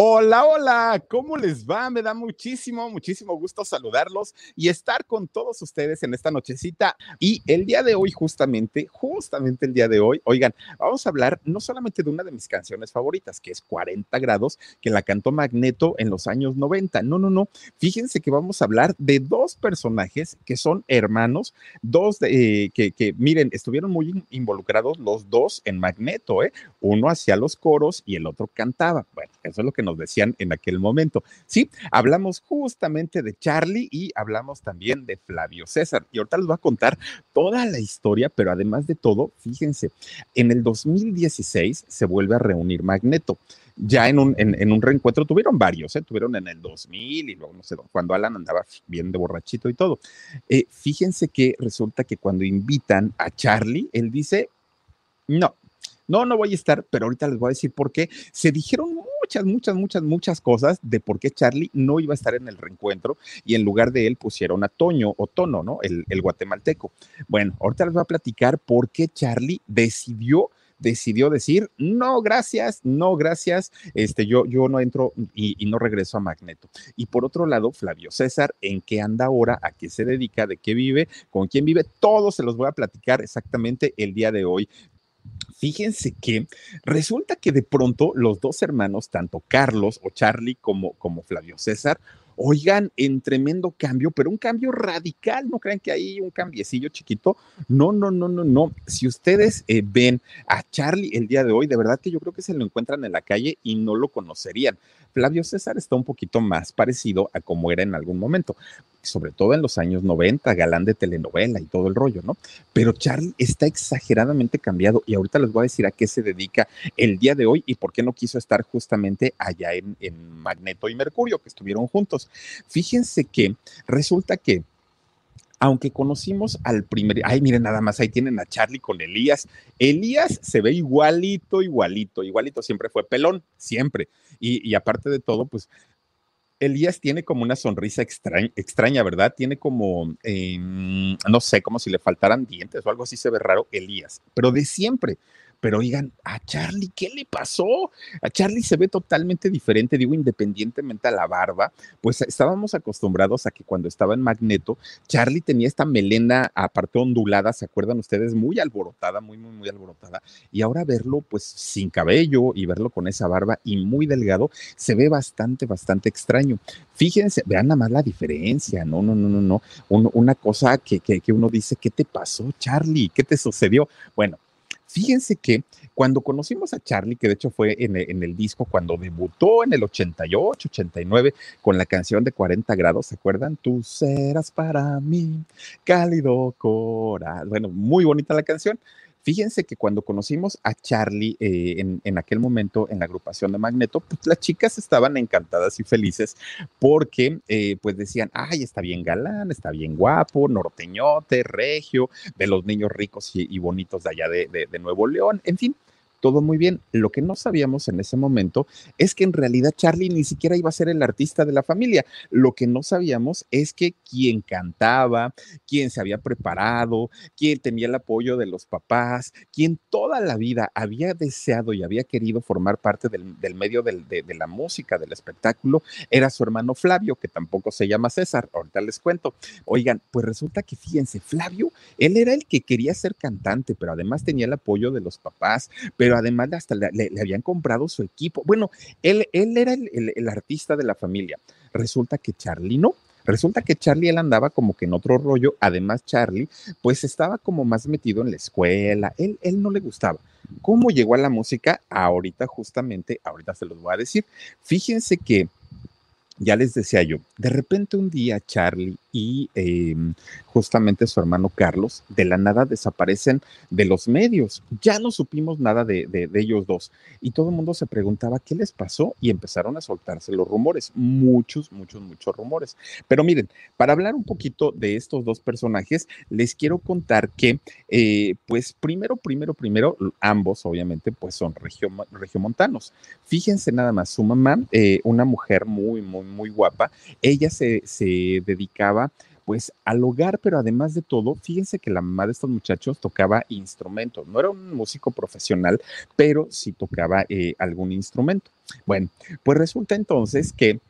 Hola, hola, ¿cómo les va? Me da muchísimo, muchísimo gusto saludarlos y estar con todos ustedes en esta nochecita. Y el día de hoy, justamente, justamente el día de hoy, oigan, vamos a hablar no solamente de una de mis canciones favoritas, que es 40 grados, que la cantó Magneto en los años 90. No, no, no. Fíjense que vamos a hablar de dos personajes que son hermanos, dos de, eh, que, que, miren, estuvieron muy involucrados los dos en Magneto, ¿eh? Uno hacía los coros y el otro cantaba. Bueno, eso es lo que nos decían en aquel momento. Sí, hablamos justamente de Charlie y hablamos también de Flavio César. Y ahorita les voy a contar toda la historia, pero además de todo, fíjense, en el 2016 se vuelve a reunir Magneto ya en un, en, un reencuentro, tuvieron varios, ¿eh? tuvieron en el 2000 y luego, no sé, cuando Alan andaba bien de borrachito y todo. Eh, fíjense que resulta que cuando invitan a Charlie, él dice, no, no, no voy a estar, pero ahorita les voy a decir por qué. Se dijeron muchas, muchas, muchas, muchas cosas de por qué Charlie no iba a estar en el reencuentro y en lugar de él pusieron a Toño o Tono, ¿no? El, el guatemalteco. Bueno, ahorita les voy a platicar por qué Charlie decidió decidió decir, no, gracias, no, gracias, este, yo, yo no entro y, y, no regreso a Magneto. Y por otro lado, Flavio César, ¿en qué anda ahora? ¿A qué se dedica? ¿De qué vive? ¿Con quién vive? Todo se los voy a platicar exactamente el día de hoy fíjense que resulta que de pronto los dos hermanos, tanto Carlos o Charlie como, como Flavio César, oigan, en tremendo cambio, pero un cambio radical, no crean que hay un cambiecillo chiquito, no, no, no, no, no. Si ustedes eh, ven a Charlie el día de hoy, de verdad que yo creo que se lo encuentran en la calle y no lo conocerían. Flavio César está un poquito más parecido a como era en algún momento, sobre todo en los años 90, galán de telenovela y todo el rollo, ¿no? Pero Charlie está exageradamente cambiado y ahorita les voy a decir a qué se dedica el día de hoy y por qué no quiso estar justamente allá en, en Magneto y Mercurio, que estuvieron juntos. Fíjense que resulta que aunque conocimos al primer, ay, miren nada más, ahí tienen a Charlie con Elías. Elías se ve igualito, igualito, igualito, siempre fue pelón, siempre. Y, y aparte de todo, pues Elías tiene como una sonrisa extraña, ¿verdad? Tiene como, eh, no sé, como si le faltaran dientes o algo así se ve raro, Elías, pero de siempre. Pero oigan, a Charlie, ¿qué le pasó? A Charlie se ve totalmente diferente, digo, independientemente a la barba, pues estábamos acostumbrados a que cuando estaba en Magneto, Charlie tenía esta melena aparte ondulada, ¿se acuerdan ustedes? Muy alborotada, muy, muy, muy alborotada. Y ahora verlo pues sin cabello y verlo con esa barba y muy delgado, se ve bastante, bastante extraño. Fíjense, vean nada más la diferencia, no, no, no, no, no. una cosa que, que, que uno dice, ¿qué te pasó, Charlie? ¿Qué te sucedió? Bueno, Fíjense que cuando conocimos a Charlie, que de hecho fue en el, en el, disco cuando debutó en el 88, 89 con la canción de 40 grados, ¿se acuerdan? Tú serás para mí cálido coral. Bueno, muy bonita la canción. Fíjense que cuando conocimos a Charlie eh, en, en, aquel momento en la agrupación de Magneto, pues las chicas estaban encantadas y felices porque eh, pues decían, ay, está bien galán, está bien guapo, norteñote, regio, de los niños ricos y, bonitos de allá de, de, de Nuevo León, en fin, todo muy bien. Lo que no sabíamos en ese momento es que en realidad Charlie ni siquiera iba a ser el artista de la familia. Lo que no sabíamos es que quien cantaba, quien se había preparado, quien tenía el apoyo de los papás, quien toda la vida había deseado y había querido formar parte del, del medio de, la música, del espectáculo, era su hermano Flavio, que tampoco se llama César. Ahorita les cuento. Oigan, pues resulta que fíjense, Flavio, él era el que quería ser cantante, pero además tenía el apoyo de los papás, pero además hasta le, le, habían comprado su equipo. Bueno, él, él era el, el, artista de la familia. Resulta que Charlie no. Resulta que Charlie él andaba como que en otro rollo. Además, Charlie, pues estaba como más metido en la escuela. Él, él no le gustaba. ¿Cómo llegó a la música? Ahorita justamente, ahorita se los voy a decir. Fíjense que ya les decía yo, de repente un día Charlie y em, justamente su hermano Carlos de la nada desaparecen de los medios. Ya no supimos nada de, de, ellos dos. Y todo el mundo se preguntaba qué les pasó y empezaron a soltarse los rumores. Muchos, muchos, muchos rumores. Pero miren, para hablar un poquito de estos dos personajes, les quiero contar que, eh, pues primero, primero, primero, ambos obviamente pues son regio, regiomontanos. Fíjense nada más, su mamá, eh, una mujer muy, muy, muy guapa, ella se, se dedicaba pues al hogar, pero además de todo, fíjense que la mamá de estos muchachos tocaba instrumentos, no era un músico profesional, pero sí tocaba eh, algún instrumento. Bueno, pues resulta entonces que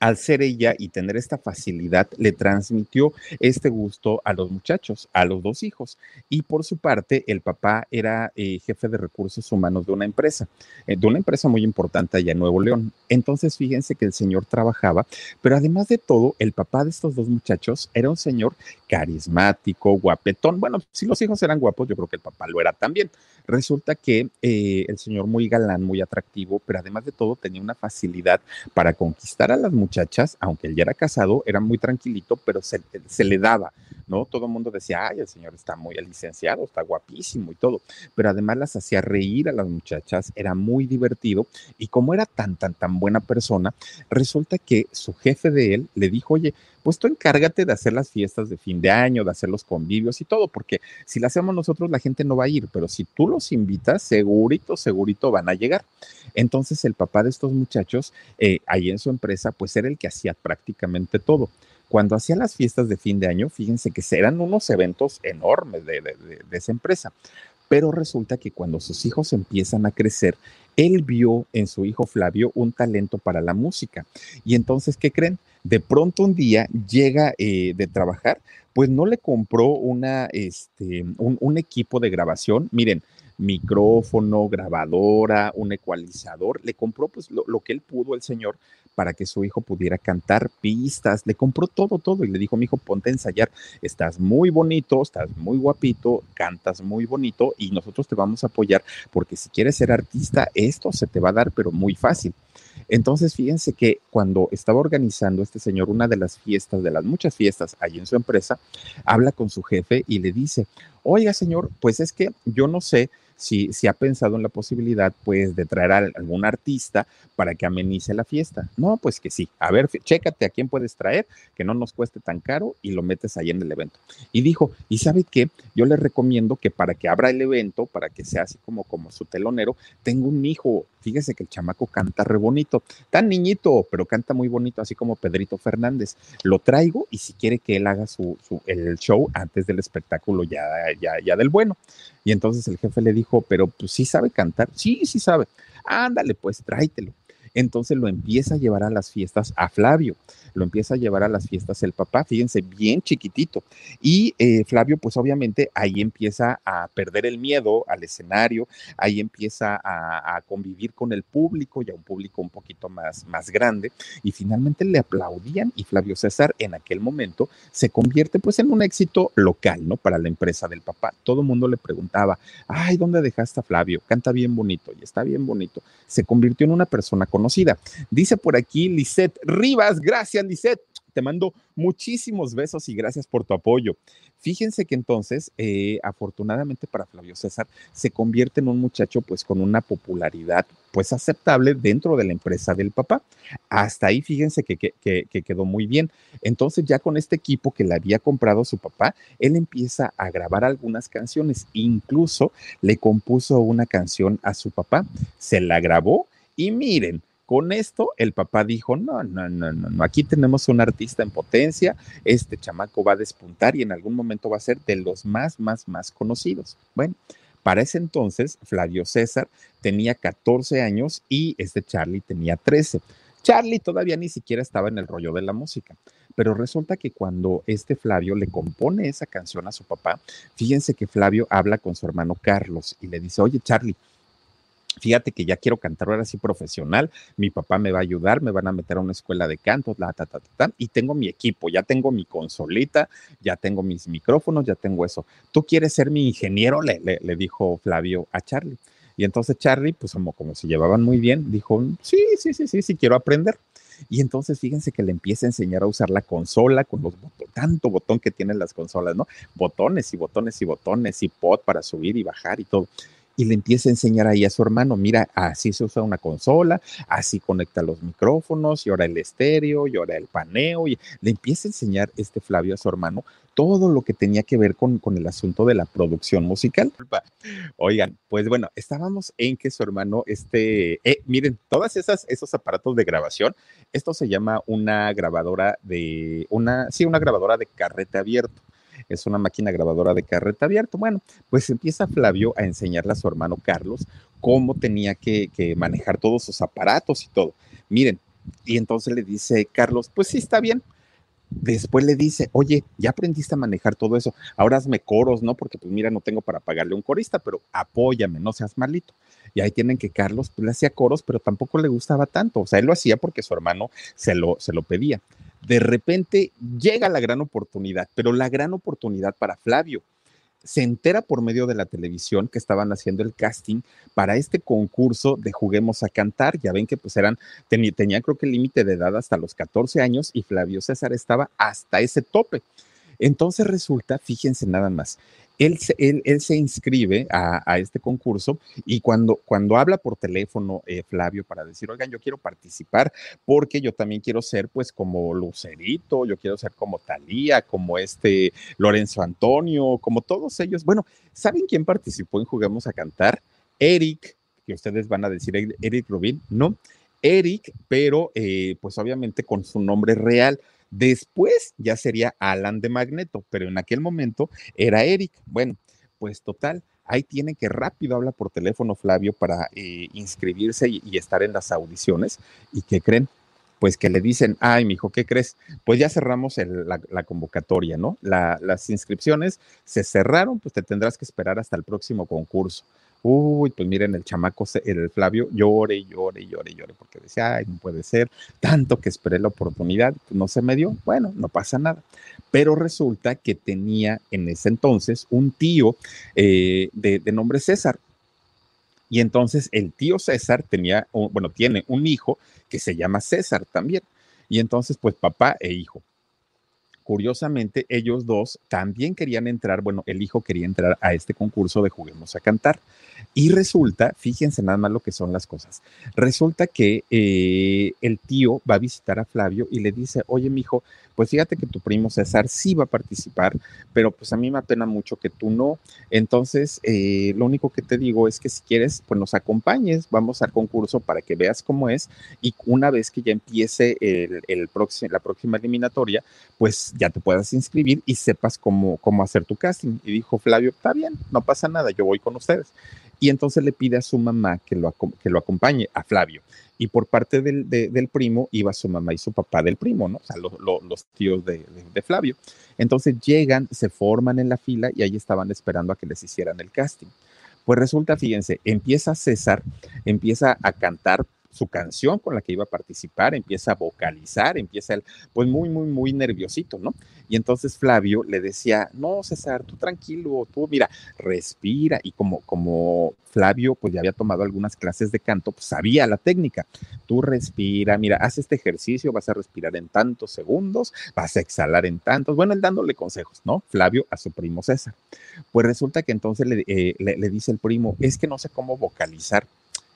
al ser ella y tener esta facilidad, le transmitió este gusto a los muchachos, a los dos hijos. Y por su parte, el papá era eh, jefe de recursos humanos de una empresa, eh, de una empresa muy importante allá en Nuevo León. Entonces, fíjense que el señor trabajaba, pero además de todo, el papá de estos dos muchachos era un señor carismático, guapetón. Bueno, si los hijos eran guapos, yo creo que el papá lo era también. Resulta que eh, el señor muy galán, muy atractivo, pero además de todo tenía una facilidad para conquistar a las muchachas muchachas, aunque él ya era casado, era muy tranquilito, pero se, le daba, ¿no? Todo el mundo decía, ay, el señor está muy licenciado, está guapísimo y todo, pero además las hacía reír a las muchachas, era muy divertido y como era tan, tan, tan buena persona, resulta que su jefe de él le dijo, oye, pues tú encárgate de hacer las fiestas de fin de año, de hacer los convivios y todo, porque si lo hacemos nosotros la gente no va a ir, pero si tú los invitas, segurito, segurito van a llegar. Entonces el papá de estos muchachos, eh, ahí en su empresa, pues era el que hacía prácticamente todo cuando hacía las fiestas de fin de año, fíjense que eran unos eventos enormes de, esa empresa. Pero resulta que cuando sus hijos empiezan a crecer, él vio en su hijo Flavio un talento para la música. Y entonces, ¿qué creen? de pronto un día llega eh, de trabajar, pues no le compró una, este, un, equipo de grabación, miren, micrófono, grabadora, un ecualizador, le compró pues lo, que él pudo el señor para que su hijo pudiera cantar pistas, le compró todo, todo y le dijo, mi hijo, ponte a ensayar, estás muy bonito, estás muy guapito, cantas muy bonito y nosotros te vamos a apoyar porque si quieres ser artista, esto se te va a dar, pero muy fácil. Entonces, fíjense que cuando estaba organizando este señor una de las fiestas, de las muchas fiestas allí en su empresa, habla con su jefe y le dice, oiga señor, pues es que yo no sé si, si ha pensado en la posibilidad, pues, de traer a algún artista para que amenice la fiesta. No, pues que sí. A ver, chécate a quién puedes traer, que no nos cueste tan caro y lo metes ahí en el evento. Y dijo, ¿y sabe qué? Yo le recomiendo que para que abra el evento, para que sea así como, como su telonero, tengo un hijo. Fíjese que el chamaco canta re bonito, tan niñito, pero canta muy bonito, así como Pedrito Fernández. Lo traigo y si quiere que él haga su, su el show antes del espectáculo ya, ya, ya del bueno. Y entonces el jefe le dijo, pero pues sí sabe cantar. Sí, sí sabe. Ándale, pues tráetelo. Entonces lo empieza a llevar a las fiestas a Flavio, lo empieza a llevar a las fiestas el papá, fíjense, bien chiquitito. Y eh, Flavio, pues obviamente ahí empieza a perder el miedo al escenario, ahí empieza a, convivir con el público, ya un público un poquito más, más grande, y finalmente le aplaudían y Flavio César en aquel momento se convierte pues en un éxito local, ¿no? Para la empresa del papá. Todo el mundo le preguntaba, ay, ¿dónde dejaste a Flavio? Canta bien bonito y está bien bonito. Se convirtió en una persona con Dice por aquí Lisette Rivas, gracias Lisette, te mando muchísimos besos y gracias por tu apoyo. Fíjense que entonces, eh, afortunadamente para Flavio César, se convierte en un muchacho pues con una popularidad pues aceptable dentro de la empresa del papá. Hasta ahí fíjense que, que, quedó muy bien. Entonces ya con este equipo que le había comprado su papá, él empieza a grabar algunas canciones. Incluso le compuso una canción a su papá, se la grabó y miren, con esto, el papá dijo, no, no, no, no, aquí tenemos un artista en potencia, este chamaco va a despuntar y en algún momento va a ser de los más, más, más conocidos. Bueno, para ese entonces, Flavio César tenía 14 años y este Charlie tenía 13. Charlie todavía ni siquiera estaba en el rollo de la música, pero resulta que cuando este Flavio le compone esa canción a su papá, fíjense que Flavio habla con su hermano Carlos y le dice, oye Charlie, fíjate que ya quiero cantar ahora sí profesional, mi papá me va a ayudar, me van a meter a una escuela de canto, la, ta, ta, ta, y tengo mi equipo, ya tengo mi consolita, ya tengo mis micrófonos, ya tengo eso. ¿Tú quieres ser mi ingeniero? Le, le, dijo Flavio a Charlie. Y entonces Charlie, pues como, como se llevaban muy bien, dijo, sí, sí, sí, sí, sí, quiero aprender. Y entonces fíjense que le empieza a enseñar a usar la consola con los botones, tanto botón que tienen las consolas, ¿no? Botones y botones y botones y pod para subir y bajar y todo y le empieza a enseñar ahí a su hermano, mira, así se usa una consola, así conecta los micrófonos y ahora el estéreo y ahora el paneo y le empieza a enseñar este Flavio a su hermano todo lo que tenía que ver con, con el asunto de la producción musical. Oigan, pues bueno, estábamos en que su hermano, este, eh, miren, todas esas, esos aparatos de grabación, esto se llama una grabadora de, una, sí, una grabadora de carrete abierto es una máquina grabadora de carrete abierto. Bueno, pues empieza Flavio a enseñarle a su hermano Carlos cómo tenía que, manejar todos sus aparatos y todo. Miren, y entonces le dice Carlos, pues sí, está bien, Después le dice, oye, ya aprendiste a manejar todo eso, ahora hazme coros, ¿no? Porque pues mira, no tengo para pagarle un corista, pero apóyame, no seas malito. Y ahí tienen que Carlos pues, le hacía coros, pero tampoco le gustaba tanto. O sea, él lo hacía porque su hermano se lo, se lo pedía de repente llega la gran oportunidad, pero la gran oportunidad para Flavio. Se entera por medio de la televisión que estaban haciendo el casting para este concurso de Juguemos a Cantar. Ya ven que pues eran, tenía, creo que el límite de edad hasta los 14 años y Flavio César estaba hasta ese tope. Entonces resulta, fíjense nada más, él, él, se inscribe a, este concurso y cuando, cuando habla por teléfono, eh, Flavio, para decir, oigan, yo quiero participar porque yo también quiero ser pues como Lucerito, yo quiero ser como Talía, como este Lorenzo Antonio, como todos ellos. Bueno, ¿saben quién participó en Juguemos a Cantar? Eric, que ustedes van a decir Eric Rubin, ¿no? Eric, pero eh, pues obviamente con su nombre real. Después ya sería Alan de Magneto, pero en aquel momento era Eric. Bueno, pues total, ahí tiene que rápido habla por teléfono Flavio para eh, inscribirse y, estar en las audiciones. ¿Y qué creen? Pues que le dicen, ay, mijo, ¿qué crees? Pues ya cerramos la, convocatoria, ¿no? las inscripciones se cerraron, pues te tendrás que esperar hasta el próximo concurso. Uy, pues miren, el chamaco, el Flavio, llore, llore, llore, llore, porque decía, ay, no puede ser, tanto que esperé la oportunidad, pues no se me dio, bueno, no pasa nada. Pero resulta que tenía en ese entonces un tío eh, de, nombre César. Y entonces el tío César tenía, bueno, tiene un hijo que se llama César también. Y entonces, pues papá e hijo curiosamente, ellos dos también querían entrar, bueno, el hijo quería entrar a este concurso de Juguemos a Cantar. Y resulta, fíjense nada más lo que son las cosas, resulta que eh, el tío va a visitar a Flavio y le dice, oye, mijo, pues fíjate que tu primo César sí va a participar, pero pues a mí me apena mucho que tú no. Entonces, eh, lo único que te digo es que si quieres, pues nos acompañes, vamos al concurso para que veas cómo es y una vez que ya empiece el, el próximo, la próxima eliminatoria, pues ya te puedas inscribir y sepas cómo, cómo hacer tu casting. Y dijo Flavio, está bien, no pasa nada, yo voy con ustedes. Y entonces le pide a su mamá que lo, que lo acompañe, a Flavio y por parte del, del, primo iba su mamá y su papá del primo, ¿no? O sea, los tíos de, de, Flavio. Entonces llegan, se forman en la fila y ahí estaban esperando a que les hicieran el casting. Pues resulta, fíjense, empieza César, empieza a cantar su canción con la que iba a participar, empieza a vocalizar, empieza el, pues muy, muy, muy nerviosito, ¿no? Y entonces Flavio le decía, no, César, tú tranquilo, tú mira, respira. Y como, como Flavio, pues ya había tomado algunas clases de canto, pues sabía la técnica. Tú respira, mira, haz este ejercicio, vas a respirar en tantos segundos, vas a exhalar en tantos. Bueno, él dándole consejos, ¿no? Flavio a su primo César. Pues resulta que entonces le, eh, le dice el primo, es que no sé cómo vocalizar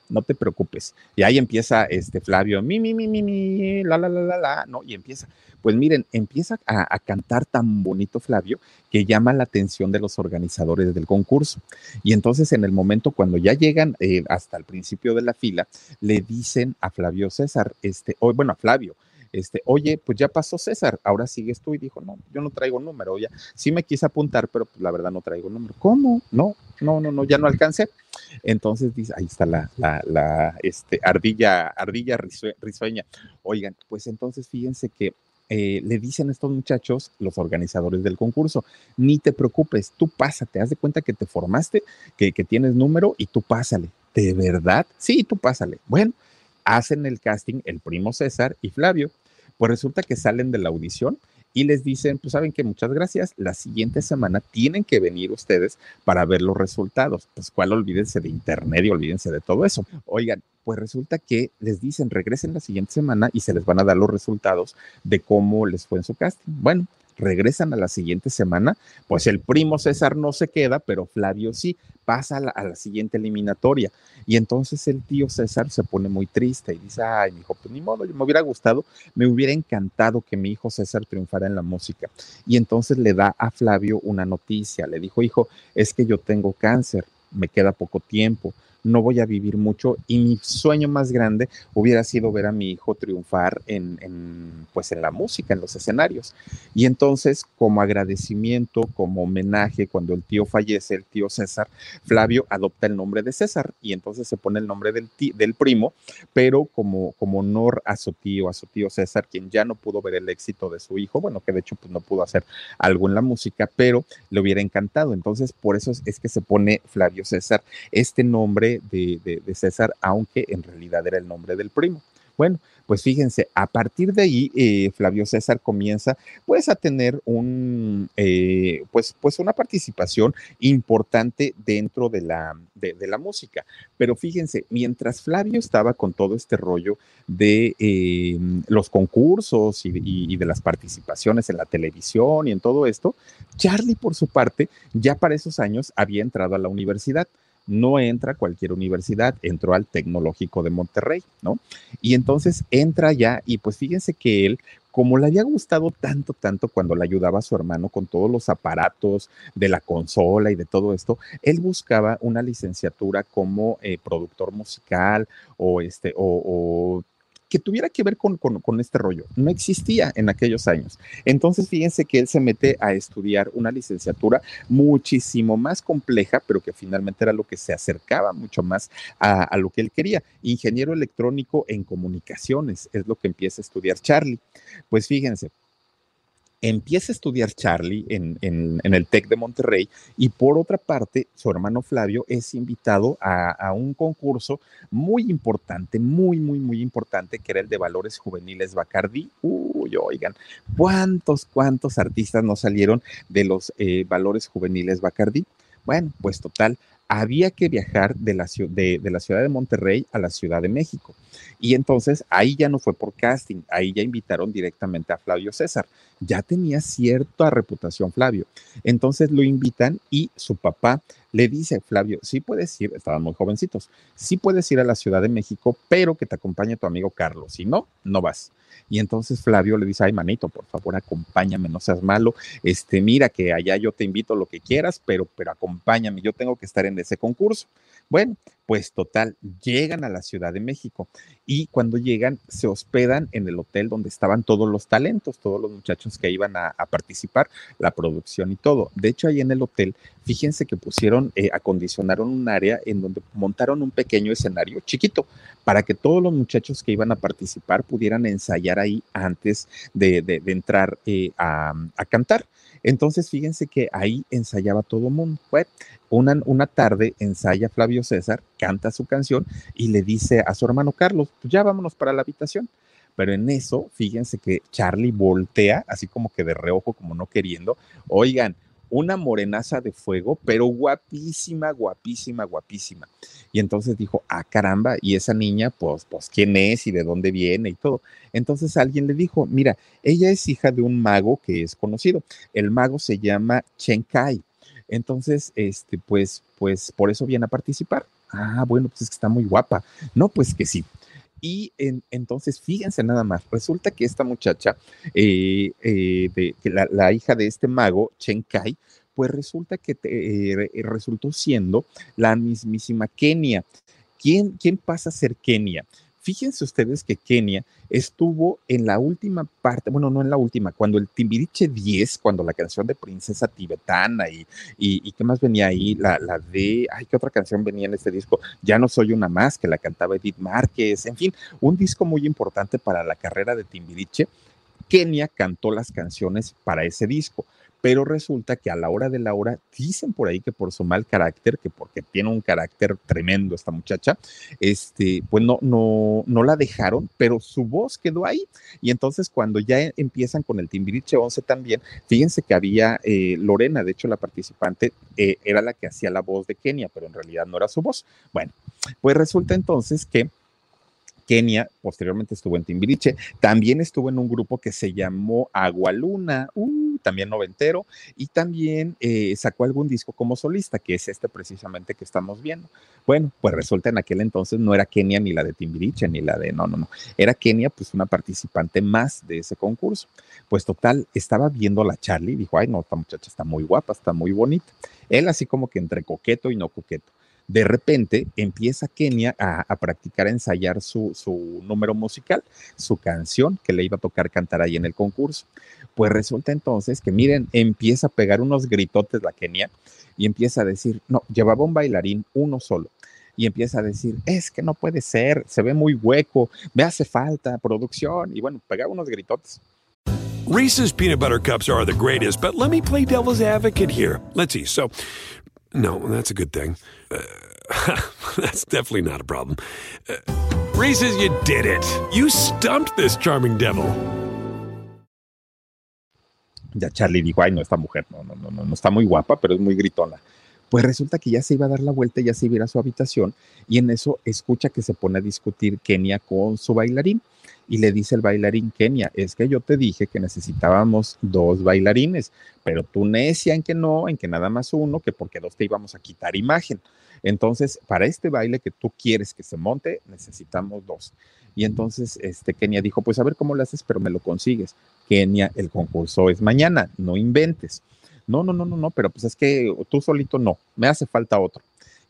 no te preocupes. Y ahí empieza este Flavio, mi, mi, mi, mi, mi, la, la, la, la, la, no, y empieza. Pues miren, empieza a, cantar tan bonito Flavio que llama la atención de los organizadores del concurso. Y entonces en el momento cuando ya llegan eh, hasta el principio de la fila, le dicen a Flavio César, este, o bueno, a Flavio, este, oye, pues ya pasó César, ahora sigues tú. Y dijo, no, yo no traigo número, ya. Sí me quise apuntar, pero pues, la verdad no traigo número. ¿Cómo? No, no, no, no, ya no alcancé. Entonces dice, ahí está la, este, ardilla, ardilla risueña. Oigan, pues entonces fíjense que eh, le dicen a estos muchachos, los organizadores del concurso, ni te preocupes, tú pásate, haz de cuenta que te formaste, que, que tienes número y tú pásale. ¿de verdad? Sí, tú pásale. Bueno, hacen el casting el primo César y Flavio. Pues resulta que salen de la audición y les dicen, pues saben que muchas gracias, la siguiente semana tienen que venir ustedes para ver los resultados. Pues cuál, olvídense de internet y olvídense de todo eso. Oigan, pues resulta que les dicen, regresen la siguiente semana y se les van a dar los resultados de cómo les fue en su casting. Bueno, regresan a la siguiente semana, pues el primo César no se queda, pero Flavio sí, pasa a la, siguiente eliminatoria. Y entonces el tío César se pone muy triste y dice, ay, mi hijo, pues ni modo, me hubiera gustado, me hubiera encantado que mi hijo César triunfara en la música. Y entonces le da a Flavio una noticia, le dijo, hijo, es que yo tengo cáncer, me queda poco tiempo no voy a vivir mucho y mi sueño más grande hubiera sido ver a mi hijo triunfar en, pues en la música, en los escenarios. Y entonces, como agradecimiento, como homenaje, cuando el tío fallece, el tío César, Flavio adopta el nombre de César y entonces se pone el nombre del, del primo, pero como, como honor a su tío, a su tío César, quien ya no pudo ver el éxito de su hijo, bueno, que de hecho pues no pudo hacer algo en la música, pero le hubiera encantado. Entonces, por eso es que se pone Flavio César. Este nombre de, César, aunque en realidad era el nombre del primo. Bueno, pues fíjense, a partir de ahí, eh, Flavio César comienza pues a tener un, eh, pues, pues una participación importante dentro de la, de, la música. Pero fíjense, mientras Flavio estaba con todo este rollo de eh, los concursos y de las participaciones en la televisión y en todo esto, Charlie, por su parte, ya para esos años había entrado a la universidad no entra a cualquier universidad, entró al Tecnológico de Monterrey, ¿no? Y entonces entra ya y pues fíjense que él, como le había gustado tanto, tanto cuando le ayudaba a su hermano con todos los aparatos de la consola y de todo esto, él buscaba una licenciatura como eh, productor musical o, este, o que tuviera que ver con, con, este rollo. No existía en aquellos años. Entonces, fíjense que él se mete a estudiar una licenciatura muchísimo más compleja, pero que finalmente era lo que se acercaba mucho más a, a lo que él quería. Ingeniero electrónico en comunicaciones es lo que empieza a estudiar Charlie. Pues fíjense, empieza a estudiar Charlie en, el TEC de Monterrey y por otra parte, su hermano Flavio es invitado a, un concurso muy importante, muy, muy, muy importante, que era el de Valores Juveniles Bacardi. Uy, oigan, ¿cuántos, cuántos artistas no salieron de los eh, Valores Juveniles Bacardi? Bueno, pues total, había que viajar de la, de, de la, ciudad de Monterrey a la Ciudad de México. Y entonces ahí ya no fue por casting, ahí ya invitaron directamente a Flavio César. Ya tenía cierta reputación Flavio. Entonces lo invitan y su papá le dice, Flavio, sí puedes ir, estaban muy jovencitos, sí puedes ir a la Ciudad de México, pero que te acompañe tu amigo Carlos. Si no, no vas. Y entonces Flavio le dice, ay, manito, por favor, acompáñame, no seas malo. Este, mira que allá yo te invito lo que quieras, pero, pero acompáñame, yo tengo que estar en ese concurso. Bueno, pues total, llegan a la Ciudad de México y cuando llegan se hospedan en el hotel donde estaban todos los talentos, todos los muchachos que iban a, participar, la producción y todo. De hecho, ahí en el hotel, fíjense que pusieron, eh, acondicionaron un área en donde montaron un pequeño escenario chiquito para que todos los muchachos que iban a participar pudieran ensayar ahí antes de, entrar eh, a, cantar. Entonces, fíjense que ahí ensayaba todo el mundo. Una, una, tarde ensaya Flavio César, canta su canción y le dice a su hermano Carlos, pues ya vámonos para la habitación. Pero en eso, fíjense que Charlie voltea, así como que de reojo, como no queriendo. Oigan, una morenaza de fuego, pero guapísima, guapísima, guapísima. Y entonces dijo, ah, caramba, y esa niña, pues, pues, ¿quién es y de dónde viene y todo? Entonces alguien le dijo, mira, ella es hija de un mago que es conocido. El mago se llama Chen Kai. Entonces, este, pues, pues, por eso viene a participar. Ah, bueno, pues es que está muy guapa. No, pues que sí. Y entonces, fíjense nada más, resulta que esta muchacha, eh, eh, de, la, hija de este mago, Chen Kai, pues resulta que eh, resultó siendo la mismísima Kenia. ¿Quién, ¿Quién pasa a ser Kenia? Fíjense ustedes que Kenia estuvo en la última parte, bueno, no en la última, cuando el Timbiriche 10, cuando la canción de Princesa Tibetana y, y, qué más venía ahí, la, la, de, ay, ¿qué otra canción venía en este disco? Ya no soy una más, que la cantaba Edith Márquez, en fin, un disco muy importante para la carrera de Timbiriche. Kenia cantó las canciones para ese disco pero resulta que a la hora de la hora dicen por ahí que por su mal carácter, que porque tiene un carácter tremendo esta muchacha, este, pues no, no, no la dejaron, pero su voz quedó ahí. Y entonces cuando ya empiezan con el Timbiriche 11 también, fíjense que había eh, Lorena, de hecho la participante eh, era la que hacía la voz de Kenia, pero en realidad no era su voz. Bueno, pues resulta entonces que Kenia, posteriormente estuvo en Timbiriche, también estuvo en un grupo que se llamó Agualuna, uh, también noventero, y también eh, sacó algún disco como solista, que es este precisamente que estamos viendo. Bueno, pues resulta en aquel entonces no era Kenia ni la de Timbiriche, ni la de, no, no, no, era Kenia pues una participante más de ese concurso. Pues total, estaba viendo a la Charlie y dijo, ay no, esta muchacha está muy guapa, está muy bonita. Él así como que entre coqueto y no coqueto de repente empieza Kenia a, practicar, a ensayar su, su, número musical, su canción que le iba a tocar cantar ahí en el concurso. Pues resulta entonces que, miren, empieza a pegar unos gritotes la Kenia y empieza a decir, no, llevaba un bailarín uno solo. Y empieza a decir, es que no puede ser, se ve muy hueco, me hace falta producción. Y bueno, pegaba unos gritotes. Reese's peanut butter cups are the greatest, but let me play devil's advocate here. Let's see. So, no, that's a good thing. Uh, that's definitely not a problem. Uh, Reese's, you did it. You stumped this charming devil. Ya Charlie dijo, ay, no, esta mujer, no, no, no, no, no está muy guapa, pero es muy gritona. Pues resulta que ya se iba a dar la vuelta, ya se iba a ir a su habitación y en eso escucha que se pone a discutir Kenia con su bailarín y le dice el bailarín Kenia, es que yo te dije que necesitábamos dos bailarines, pero tú necia en que no, en que nada más uno, que porque dos te íbamos a quitar imagen. Entonces, para este baile que tú quieres que se monte, necesitamos dos. Y entonces este, Kenia dijo, pues a ver cómo lo haces, pero me lo consigues. Kenia, el concurso es mañana, no inventes. No, no, no, no, no, pero pues es que tú solito no, me hace falta otro.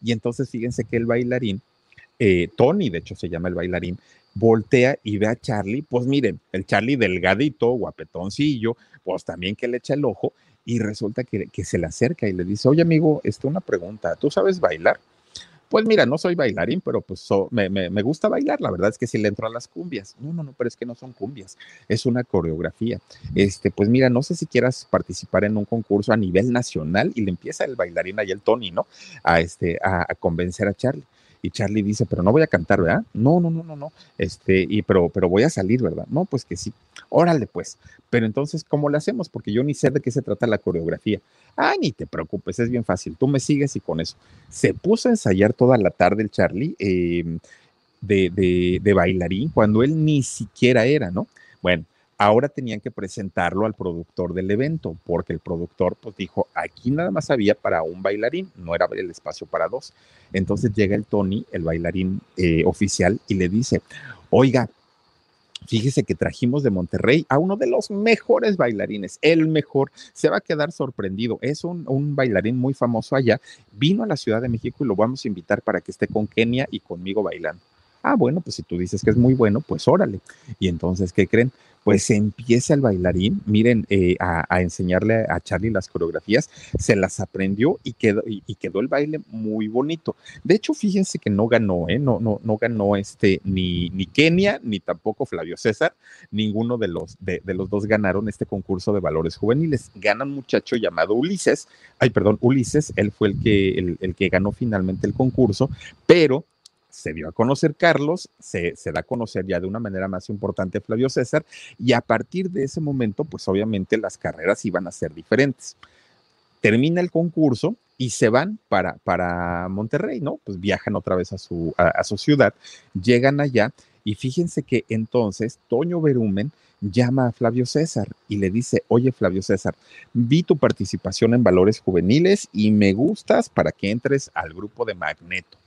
Y entonces fíjense que el bailarín, eh, Tony, de hecho se llama el bailarín, voltea y ve a Charlie, pues miren, el Charlie delgadito, guapetoncillo, pues también que le echa el ojo y resulta que, se le acerca y le dice, oye amigo, esto una pregunta, ¿tú sabes bailar? Pues mira, no soy bailarín, pero pues me, me, gusta bailar. La verdad es que sí le entro a las cumbias. No, no, no, pero es que no son cumbias, es una coreografía. Este, pues mira, no sé si quieras participar en un concurso a nivel nacional y le empieza el bailarín ahí el Tony, ¿no? A este, a convencer a Charlie. Y Charlie dice, pero no voy a cantar, ¿verdad? No, no, no, no, no. Este, y pero, pero voy a salir, ¿verdad? No, pues que sí. Órale, pues. Pero entonces, ¿cómo lo hacemos? Porque yo ni sé de qué se trata la coreografía. Ah, ni te preocupes, es bien fácil. Tú me sigues y con eso. Se puso a ensayar toda la tarde el Charlie em, de, de, de bailarín cuando él ni siquiera era, ¿no? Bueno, Ahora tenían que presentarlo al productor del evento, porque el productor pues dijo, aquí nada más había para un bailarín, no era el espacio para dos. Entonces llega el Tony, el bailarín eh, oficial, y le dice, oiga, Fíjese que trajimos de Monterrey a uno de los mejores bailarines, el mejor. Se va a quedar sorprendido. Es un, un, bailarín muy famoso allá. Vino a la Ciudad de México y lo vamos a invitar para que esté con Kenia y conmigo bailando. Ah, bueno, pues si tú dices que es muy bueno, pues órale. Y entonces, ¿qué creen? pues empieza el bailarín, miren, eh, a, enseñarle a Charlie las coreografías, se las aprendió y quedó, y, quedó el baile muy bonito. De hecho, fíjense que no ganó, ¿eh? no, no, no ganó este, ni, ni Kenia, ni tampoco Flavio César, ninguno de los, de, los dos ganaron este concurso de valores juveniles. Gana un muchacho llamado Ulises, ay, perdón, Ulises, él fue el que, el, el que ganó finalmente el concurso, pero se dio a conocer Carlos, se, da a conocer ya de una manera más importante Flavio César, y a partir de ese momento, pues obviamente las carreras iban a ser diferentes. Termina el concurso y se van para, para Monterrey, ¿no? Pues viajan otra vez a su, a, su ciudad, llegan allá y fíjense que entonces Toño Berumen llama a Flavio César y le dice, oye Flavio César, vi tu participación en Valores Juveniles y me gustas para que entres al grupo de Magneto.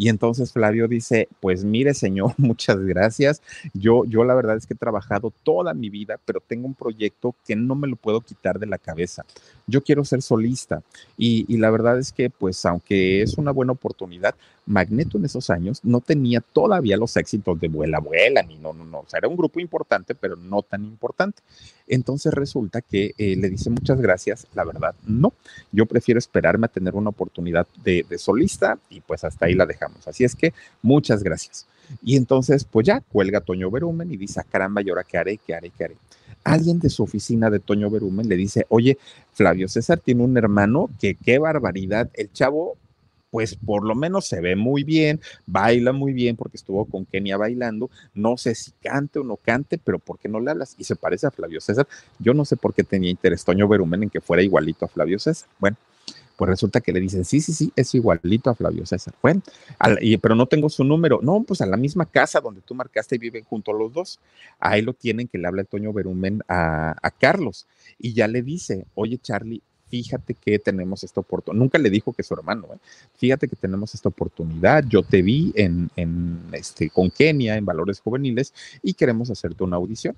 Y entonces Flavio dice, pues mire señor, muchas gracias. Yo, yo la verdad es que he trabajado toda mi vida, pero tengo un proyecto que no me lo puedo quitar de la cabeza. Yo quiero ser solista y, y la verdad es que pues aunque es una buena oportunidad, Magneto en esos años no tenía todavía los éxitos de Vuela Vuela, ni no, no, no, o sea, era un grupo importante, pero no tan importante. Entonces resulta que eh, le dice muchas gracias, la verdad, no, yo prefiero esperarme a tener una oportunidad de, de solista y pues hasta ahí la dejamos. Así es que muchas gracias. Y entonces, pues ya cuelga Toño Berumen y dice, ah, caramba, ¿y ahora qué haré? ¿Qué haré? ¿Qué haré? alguien de su oficina de Toño Berumen le dice, oye, Flavio César tiene un hermano que qué barbaridad, el chavo pues por lo menos se ve muy bien, baila muy bien porque estuvo con Kenia bailando, no sé si cante o no cante, pero ¿por qué no le hablas? Y se parece a Flavio César. Yo no sé por qué tenía interés Toño Berumen en que fuera igualito a Flavio César. Bueno, pues resulta que le dicen, sí, sí, sí, es igualito a Flavio César. Bueno, pero no tengo su número. No, pues a la misma casa donde tú marcaste y viven juntos los dos. Ahí lo tienen que le habla Toño Berumen a, a Carlos y ya le dice, oye Charlie, fíjate que tenemos esta oportunidad. Nunca le dijo que su hermano, ¿eh? fíjate que tenemos esta oportunidad. Yo te vi en, en, este, con Kenia en Valores Juveniles y queremos hacerte una audición.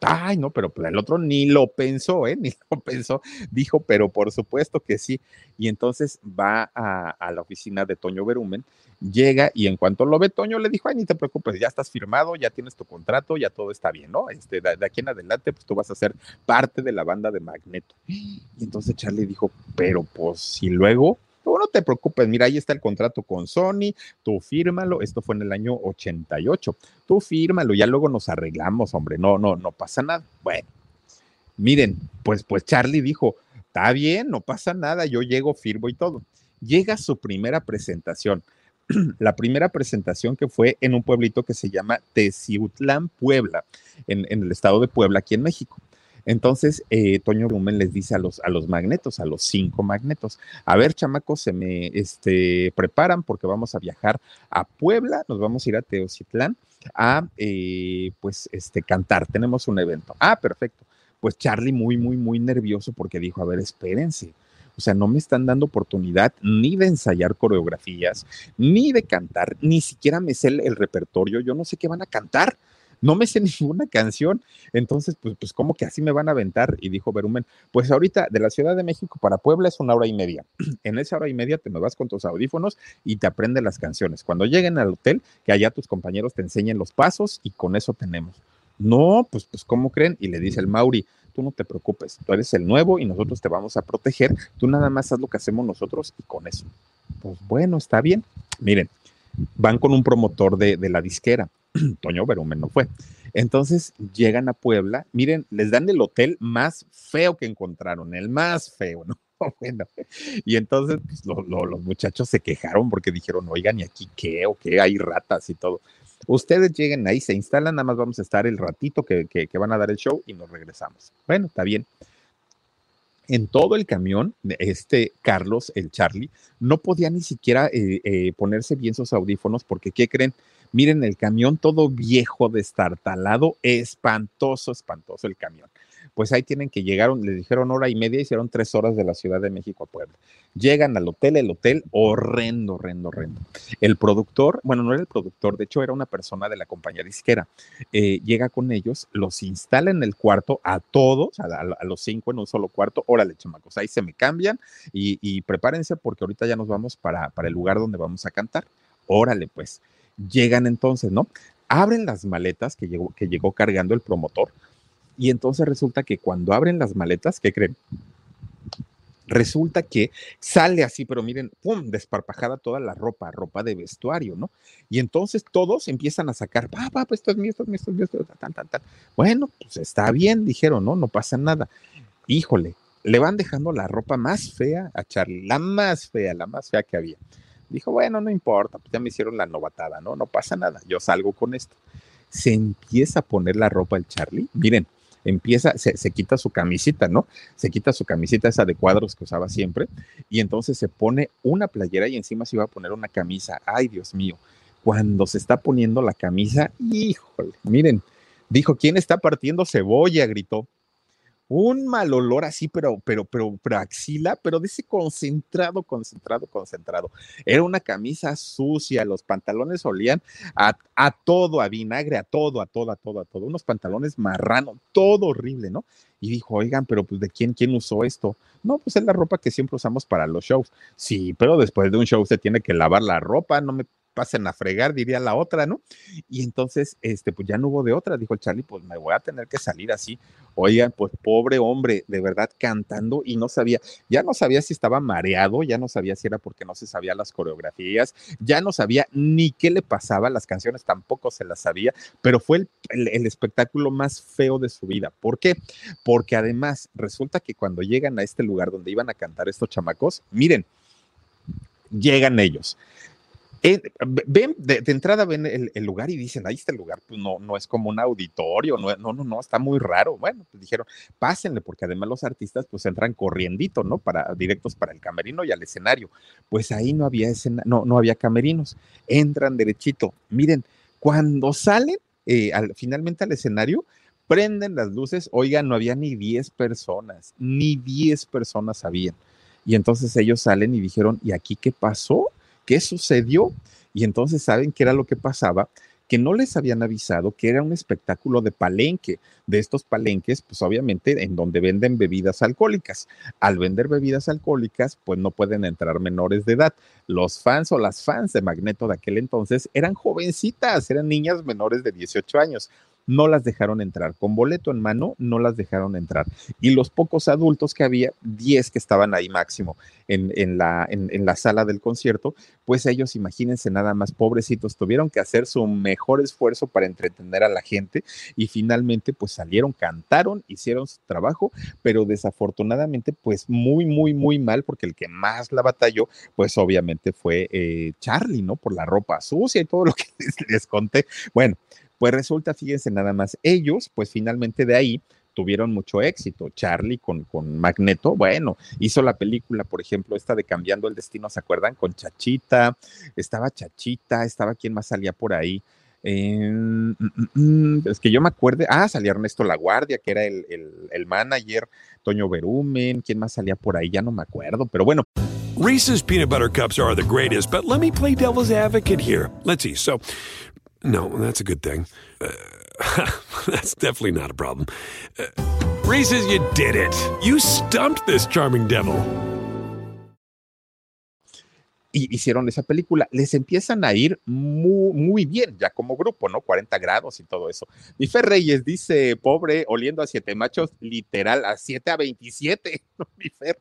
Ay, no, pero el otro ni lo pensó, ¿eh? Ni lo pensó. Dijo, pero por supuesto que sí. Y entonces va a, la oficina de Toño Berumen, llega y en cuanto lo ve Toño le dijo, ay, ni te preocupes, ya estás firmado, ya tienes tu contrato, ya todo está bien, ¿no? Este, de, de aquí en adelante, pues tú vas a ser parte de la banda de Magneto. Y entonces Charlie dijo, pero pues si luego no te preocupes, mira, ahí está el contrato con Sony, tú fírmalo, esto fue en el año 88, tú fírmalo, ya luego nos arreglamos, hombre, no, no, no pasa nada. Bueno, miren, pues, pues Charlie dijo, está bien, no pasa nada, yo llego, firmo y todo. Llega su primera presentación. La primera presentación que fue en un pueblito que se llama Teciutlán, Puebla, en, en el estado de Puebla, aquí en México. Entonces, eh, Toño Blumen les dice a los, a los magnetos, a los cinco magnetos, a ver, chamacos, se me este, preparan porque vamos a viajar a Puebla, nos vamos a ir a Teocitlán a, eh, pues, este, cantar, tenemos un evento. Ah, perfecto. Pues Charlie muy, muy, muy nervioso porque dijo, a ver, espérense. O sea, no me están dando oportunidad ni de ensayar coreografías, ni de cantar, ni siquiera me sé el repertorio. Yo no sé qué van a cantar no me sé ninguna canción, entonces, pues, pues, ¿cómo que así me van a aventar? Y dijo Berumen, pues ahorita de la Ciudad de México para Puebla es una hora y media. En esa hora y media te me vas con tus audífonos y te aprendes las canciones. Cuando lleguen al hotel, que allá tus compañeros te enseñen los pasos y con eso tenemos. No, pues, pues, ¿cómo creen? Y le dice el Mauri, tú no te preocupes, tú eres el nuevo y nosotros te vamos a proteger, tú nada más haz lo que hacemos nosotros y con eso. Pues bueno, está bien. Miren, van con un promotor de, de la disquera Toño Berumen no fue. Entonces llegan a Puebla, miren, les dan el hotel más feo que encontraron, el más feo, ¿no? Y entonces pues, los muchachos se quejaron porque dijeron, oigan, ¿y aquí qué? ¿O qué? Hay ratas y todo. Ustedes lleguen ahí, se instalan, nada más vamos a estar el ratito que, que, van a dar el show y nos regresamos. Bueno, está bien en todo el camión, este Carlos, el Charlie, no podía ni siquiera eh, eh, ponerse bien sus audífonos porque, ¿qué creen? Miren el camión todo viejo, destartalado, espantoso, espantoso el camión. Pues ahí tienen que llegaron, les dijeron hora y media, hicieron tres horas de la Ciudad de México a Puebla. Llegan al hotel, el hotel horrendo, horrendo, horrendo. El productor, bueno, no era el productor, de hecho era una persona de la compañía disquera. Eh, llega con ellos, los instala en el cuarto a todos, a, los cinco en un solo cuarto. Órale, chamacos, ahí se me cambian y, prepárense porque ahorita ya nos vamos para, para el lugar donde vamos a cantar. Órale, pues Llegan entonces, ¿no? Abren las maletas que llegó, que llegó cargando el promotor y entonces resulta que cuando abren las maletas, ¿qué creen? Resulta que sale así, pero miren, ¡pum!, desparpajada toda la ropa, ropa de vestuario, ¿no? Y entonces todos empiezan a sacar, papá, pues esto es mío, esto es mío, esto es mío, tan, tan, tan. Bueno, pues está bien, dijeron, ¿no? No pasa nada. Híjole, le van dejando la ropa más fea a Charlie, la más fea, la más fea que había. Dijo, bueno, no importa, pues ya me hicieron la novatada, ¿no? No pasa nada, yo salgo con esto. Se empieza a poner la ropa el Charlie. Miren, empieza, se, se, quita su camisita, ¿no? Se quita su camisita esa de cuadros que usaba siempre y entonces se pone una playera y encima se iba a poner una camisa. Ay, Dios mío, cuando se está poniendo la camisa, híjole, miren, dijo, ¿quién está partiendo cebolla? gritó un mal olor así, pero, pero, pero, pero axila, pero de ese concentrado, concentrado, concentrado. Era una camisa sucia, los pantalones olían a, a, todo, a vinagre, a todo, a todo, a todo, a todo. Unos pantalones marranos, todo horrible, ¿no? Y dijo, oigan, pero pues de quién, quién usó esto? No, pues es la ropa que siempre usamos para los shows. Sí, pero después de un show se tiene que lavar la ropa, no me pasen a fregar, diría la otra, ¿no? Y entonces, este, pues ya no hubo de otra, dijo el Charlie, pues me voy a tener que salir así. Oigan, pues pobre hombre, de verdad cantando y no sabía, ya no sabía si estaba mareado, ya no sabía si era porque no se sabía las coreografías, ya no sabía ni qué le pasaba, las canciones tampoco se las sabía, pero fue el, el, el espectáculo más feo de su vida. ¿Por qué? Porque además resulta que cuando llegan a este lugar donde iban a cantar estos chamacos, miren, llegan ellos. Eh, ven, de, entrada ven el, lugar y dicen, ahí está el lugar, pues no, no es como un auditorio, no, no, no, no, está muy raro. Bueno, pues dijeron, pásenle, porque además los artistas pues entran corriendito, ¿no? Para, directos para el camerino y al escenario. Pues ahí no había escena, no, no había camerinos, entran derechito. Miren, cuando salen eh, al, finalmente al escenario, prenden las luces, oigan, no había ni 10 personas, ni 10 personas habían. Y entonces ellos salen y dijeron, ¿y aquí qué pasó? ¿Qué sucedió? Y entonces saben qué era lo que pasaba, que no les habían avisado que era un espectáculo de palenque, de estos palenques, pues obviamente en donde venden bebidas alcohólicas. Al vender bebidas alcohólicas, pues no pueden entrar menores de edad. Los fans o las fans de Magneto de aquel entonces eran jovencitas, eran niñas menores de 18 años no las dejaron entrar. Con boleto en mano, no las dejaron entrar. Y los pocos adultos que había, 10 que estaban ahí máximo en, en la, en, la sala del concierto, pues ellos, imagínense nada más, pobrecitos, tuvieron que hacer su mejor esfuerzo para entretener a la gente y finalmente pues salieron, cantaron, hicieron su trabajo, pero desafortunadamente pues muy, muy, muy mal, porque el que más la batalló, pues obviamente fue eh, Charlie, ¿no? Por la ropa sucia y todo lo que les conté. Bueno, pues resulta, fíjense nada más, ellos, pues finalmente de ahí tuvieron mucho éxito. Charlie con, con Magneto, bueno, hizo la película, por ejemplo, esta de Cambiando el Destino, ¿se acuerdan? Con Chachita, estaba Chachita, estaba quien más salía por ahí. Eh, mm, mm, es que yo me acuerdo, ah, salía Ernesto La Guardia, que era el, el, el manager, Toño Berumen, ¿quién más salía por ahí? Ya no me acuerdo, pero bueno. Reese's peanut butter cups are the greatest, but let me play devil's advocate here. Let's see. So, no, that's a good thing. Uh, that's definitely not a problem. Uh, Reese's, you did it. You stumped this charming devil. Y hicieron esa película. Les empiezan a ir muy, muy bien, ya como grupo, ¿no? 40 grados y todo eso. Mi Fer Reyes dice, pobre, oliendo a siete machos, literal, a 7 a 27. Mi Fer.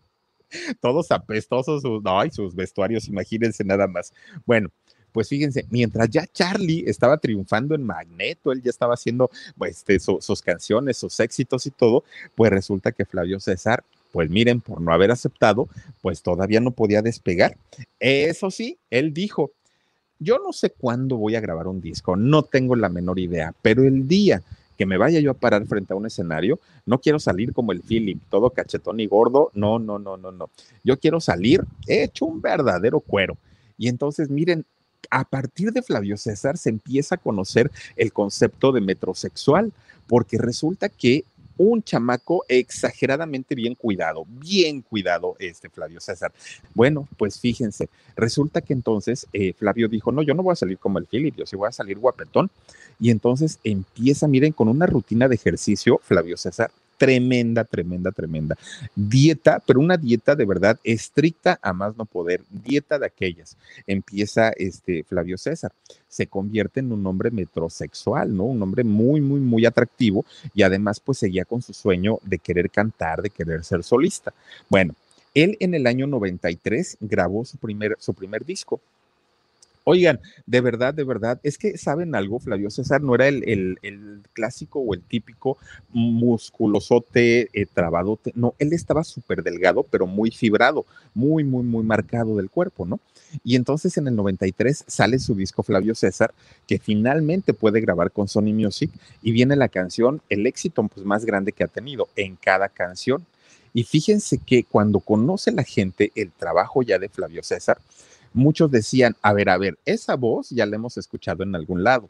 Todos apestosos, no, y sus vestuarios, imagínense nada más. Bueno, pues fíjense, mientras ya Charlie estaba triunfando en Magneto, él ya estaba haciendo pues, este, su, sus canciones, sus éxitos y todo, pues resulta que Flavio César, pues miren, por no haber aceptado, pues todavía no podía despegar. Eso sí, él dijo, yo no sé cuándo voy a grabar un disco, no tengo la menor idea, pero el día que me vaya yo a parar frente a un escenario, no quiero salir como el Philip, todo cachetón y gordo, no, no, no, no, no. Yo quiero salir hecho un verdadero cuero. Y entonces, miren, a partir de Flavio César se empieza a conocer el concepto de metrosexual, porque resulta que un chamaco exageradamente bien cuidado, bien cuidado este Flavio César. Bueno, pues fíjense, resulta que entonces eh, Flavio dijo, no, yo no voy a salir como el Philip, yo sí voy a salir guapetón. Y entonces empieza, miren, con una rutina de ejercicio, Flavio César, tremenda, tremenda, tremenda. Dieta, pero una dieta de verdad estricta a más no poder, dieta de aquellas. Empieza este Flavio César, se convierte en un hombre metrosexual, ¿no? Un hombre muy, muy, muy atractivo y además pues seguía con su sueño de querer cantar, de querer ser solista. Bueno, él en el año 93 grabó su primer, su primer disco. Oigan, de verdad, de verdad, es que saben algo, Flavio César no era el, el, el clásico o el típico musculosote, eh, trabadote, no, él estaba súper delgado, pero muy fibrado, muy, muy, muy marcado del cuerpo, ¿no? Y entonces en el 93 sale su disco Flavio César, que finalmente puede grabar con Sony Music, y viene la canción, el éxito pues, más grande que ha tenido en cada canción. Y fíjense que cuando conoce la gente el trabajo ya de Flavio César, muchos decían, a ver, a ver, esa voz ya la hemos escuchado en algún lado.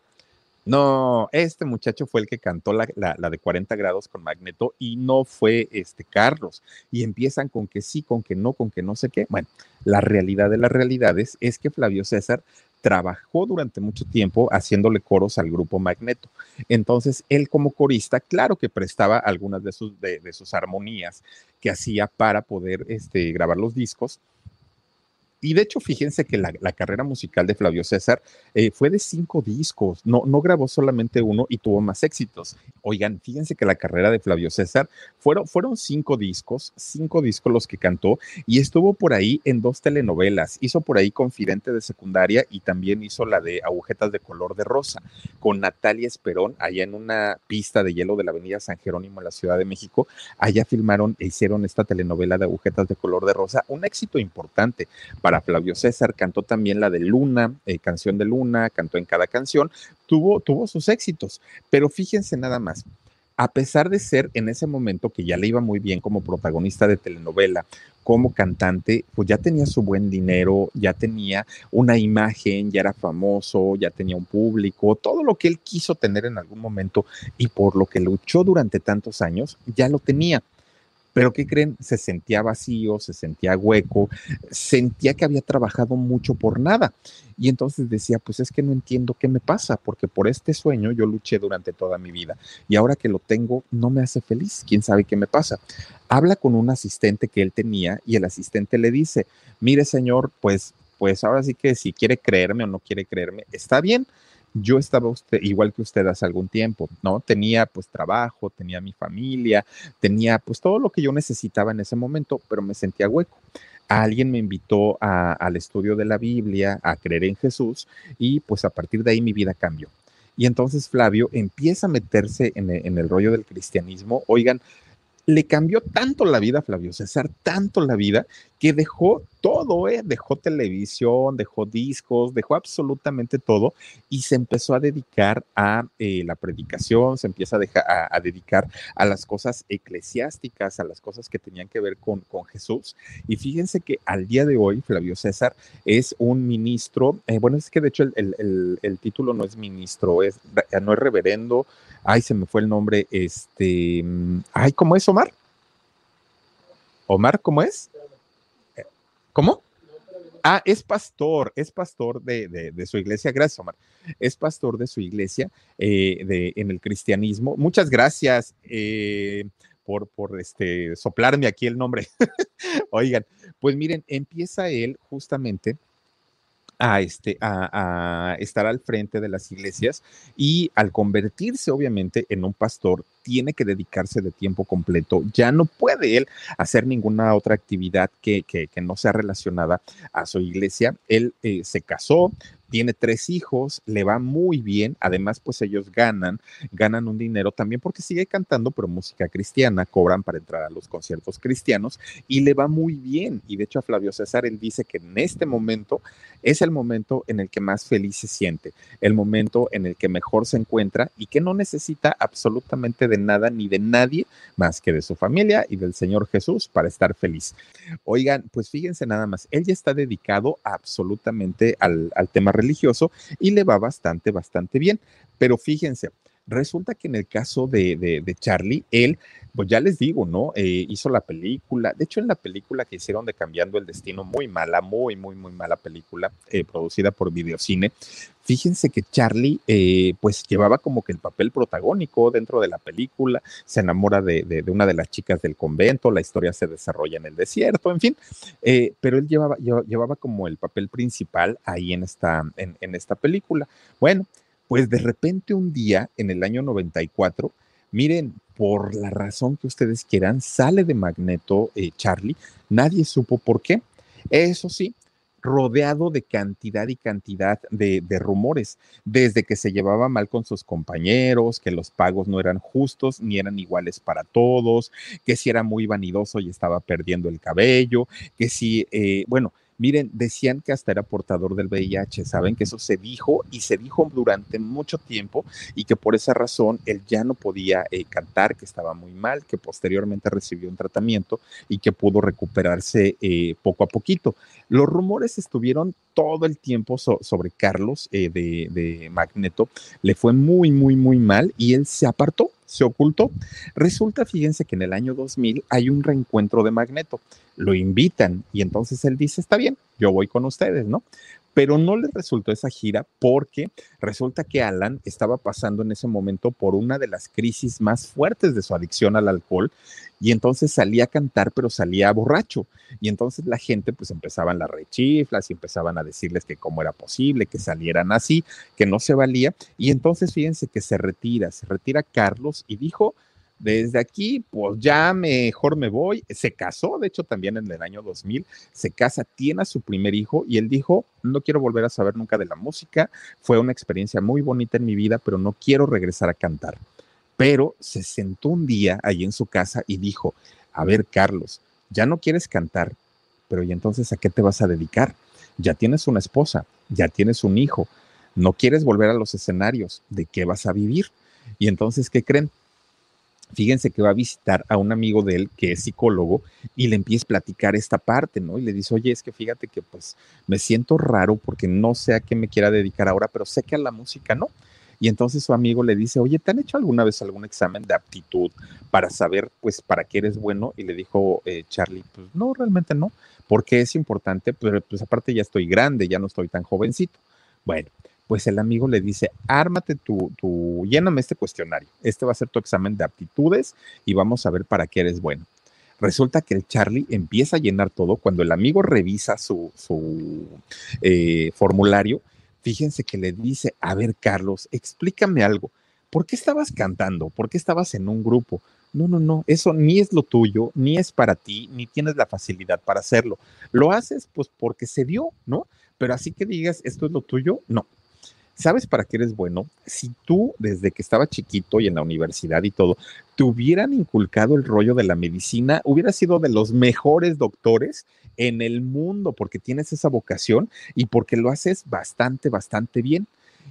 No, este muchacho fue el que cantó la, de 40 grados con Magneto y no fue este Carlos. Y empiezan con que sí, con que no, con que no sé qué. Bueno, la realidad de las realidades es que Flavio César trabajó durante mucho tiempo haciéndole coros al grupo Magneto. Entonces, él como corista, claro que prestaba algunas de sus, de, de sus armonías que hacía para poder este, grabar los discos, Y de hecho, fíjense que la, carrera musical de Flavio César eh, fue de cinco discos, no, no grabó solamente uno y tuvo más éxitos. Oigan, fíjense que la carrera de Flavio César fueron, fueron cinco discos, cinco discos los que cantó y estuvo por ahí en dos telenovelas. Hizo por ahí Confidente de Secundaria y también hizo la de Agujetas de Color de Rosa con Natalia Esperón allá en una pista de hielo de la Avenida San Jerónimo en la Ciudad de México. Allá filmaron e hicieron esta telenovela de Agujetas de Color de Rosa, un éxito importante para Flavio César, cantó también la de Luna, eh, canción de Luna, cantó en cada canción, tuvo, tuvo sus éxitos, pero fíjense nada más, a pesar de ser en ese momento que ya le iba muy bien como protagonista de telenovela, como cantante, pues ya tenía su buen dinero, ya tenía una imagen, ya era famoso, ya tenía un público, todo lo que él quiso tener en algún momento y por lo que luchó durante tantos años, ya lo tenía. Pero ¿qué creen? Se sentía vacío, se sentía hueco, sentía que había trabajado mucho por nada. Y entonces decía, pues es que no entiendo qué me pasa, porque por este sueño yo luché durante toda mi vida y ahora que lo tengo no me hace feliz, quién sabe qué me pasa. Habla con un asistente que él tenía y el asistente le dice, mire señor, pues, pues ahora sí que si quiere creerme o no quiere creerme, está bien, yo estaba igual que usted hace algún tiempo, ¿no? Tenía pues trabajo, tenía mi familia, tenía pues todo lo que yo necesitaba en ese momento, pero me sentía hueco. Alguien me invitó al estudio de la Biblia, a creer en Jesús y pues a partir de ahí mi vida cambió. Y entonces Flavio empieza a meterse en en el rollo del cristianismo. Oigan, le cambió tanto la vida a Flavio César, tanto la vida, que dejó todo, ¿eh? dejó televisión, dejó discos, dejó absolutamente todo y se empezó a dedicar a eh, la predicación, se empieza a, dedicar a las cosas eclesiásticas, a las cosas que tenían que ver con, con Jesús. Y fíjense que al día de hoy Flavio César es un ministro, eh, bueno, es que de hecho el, el, título no es ministro, es, no es reverendo, ay, se me fue el nombre, este, ay, ¿cómo es Omar? Omar, ¿cómo es? ¿Cómo? Ah, es pastor, es pastor de, su iglesia. Gracias, Omar. Es pastor de su iglesia eh, de, en el cristianismo. Muchas gracias eh, por, por este, soplarme aquí el nombre. Oigan, pues miren, empieza él justamente a, este, a, estar al frente de las iglesias y al convertirse obviamente en un pastor, tiene que dedicarse de tiempo completo. Ya no puede él hacer ninguna otra actividad que, que, no sea relacionada a su iglesia. Él eh, se casó, tiene tres hijos, le va muy bien, además pues ellos ganan, ganan un dinero también porque sigue cantando, pero música cristiana, cobran para entrar a los conciertos cristianos y le va muy bien. Y de hecho a Flavio César él dice que en este momento es el momento en el que más feliz se siente, el momento en el que mejor se encuentra y que no necesita absolutamente de nada ni de nadie más que de su familia y del Señor Jesús para estar feliz. Oigan, pues fíjense nada más, él ya está dedicado absolutamente al, al tema religioso religioso y le va bastante, bastante bien. Pero fíjense, resulta que en el caso de, de, Charlie, él, pues ya les digo, ¿no? Eh, hizo la película, de hecho en la película que hicieron de Cambiando el Destino, muy mala, muy, muy, muy mala película, eh, producida por Videocine, fíjense que Charlie, eh, pues llevaba como que el papel protagónico dentro de la película, se enamora de, de, una de las chicas del convento, la historia se desarrolla en el desierto, en fin, pero él llevaba, llevaba como el papel principal ahí en esta, en, en esta película. Bueno, pues de repente un día, en el año 94, miren, por la razón que ustedes quieran, sale de Magneto eh, Charlie, nadie supo por qué. Eso sí, rodeado de cantidad y cantidad de, rumores, desde que se llevaba mal con sus compañeros, que los pagos no eran justos ni eran iguales para todos, que si era muy vanidoso y estaba perdiendo el cabello, que si, eh, bueno, Miren, decían que hasta era portador del VIH, saben que eso se dijo y se dijo durante mucho tiempo y que por esa razón él ya no podía eh, cantar, que estaba muy mal, que posteriormente recibió un tratamiento y que pudo recuperarse eh, poco a poquito. Los rumores estuvieron todo el tiempo sobre Carlos eh, de, de Magneto, le fue muy, muy, muy mal y él se apartó se ocultó. Resulta, fíjense que en el año 2000 hay un reencuentro de Magneto. Lo invitan y entonces él dice, está bien, yo voy con ustedes, ¿no? Pero no le resultó esa gira porque resulta que Alan estaba pasando en ese momento por una de las crisis más fuertes de su adicción al alcohol y entonces salía a cantar, pero salía borracho. Y entonces la gente pues empezaban las rechiflas y empezaban a decirles que cómo era posible que salieran así, que no se valía. Y entonces fíjense que se retira, se retira Carlos y dijo, desde aquí, pues ya mejor me voy. Se casó, de hecho, también en el año 2000, se casa, tiene a su primer hijo y él dijo, no quiero volver a saber nunca de la música, fue una experiencia muy bonita en mi vida, pero no quiero regresar a cantar. Pero se sentó un día ahí en su casa y dijo, a ver, Carlos, ya no quieres cantar, pero ¿y entonces a qué te vas a dedicar? Ya tienes una esposa, ya tienes un hijo, no quieres volver a los escenarios, ¿de qué vas a vivir? Y entonces, ¿qué creen? Fíjense que va a visitar a un amigo de él que es psicólogo y le empieza a platicar esta parte, ¿no? Y le dice, oye, es que fíjate que pues me siento raro porque no sé a qué me quiera dedicar ahora, pero sé que a la música no. Y entonces su amigo le dice, oye, ¿te han hecho alguna vez algún examen de aptitud para saber, pues, para qué eres bueno? Y le dijo eh, Charlie, pues no, realmente no, porque es importante, pero pues aparte ya estoy grande, ya no estoy tan jovencito. Bueno, pues el amigo le dice, ármate tu, lléname este cuestionario, este va a ser tu examen de aptitudes y vamos a ver para qué eres bueno. Resulta que el Charlie empieza a llenar todo. Cuando el amigo revisa su, su eh, formulario, fíjense que le dice, a ver, Carlos, explícame algo. ¿Por qué estabas cantando? ¿Por qué estabas en un grupo? No, no, no, eso ni es lo tuyo, ni es para ti, ni tienes la facilidad para hacerlo. Lo haces pues porque se dio, ¿no? Pero así que digas, esto es lo tuyo, no. ¿Sabes para qué eres bueno? Si tú, desde que estaba chiquito y en la universidad y todo, te hubieran inculcado el rollo de la medicina, hubieras sido de los mejores doctores en el mundo porque tienes esa vocación y porque lo haces bastante, bastante bien.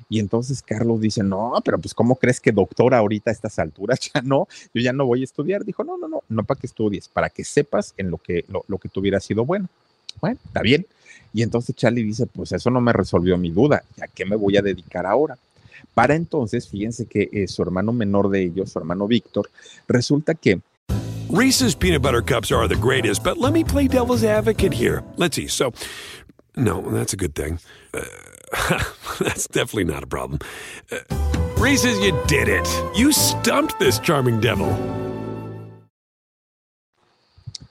Y entonces Carlos dice, no, pero pues ¿cómo crees que doctor ahorita a estas alturas? Ya no, yo ya no voy a estudiar. Dijo, no, no, no, no para que estudies, para que sepas en lo que, lo, lo que te hubiera sido bueno. Bueno, está bien. Y entonces Charlie dice, pues eso no me resolvió mi duda, ¿a qué me voy a dedicar ahora? Para entonces, fíjense que eh, su hermano menor de ellos, su hermano Víctor, resulta que Reese's peanut butter cups are the greatest, but let me play devil's advocate here. Let's see. So, no, that's a good thing. Uh, that's definitely not a problem. Uh, Reese's, you did it. You stumped this charming devil.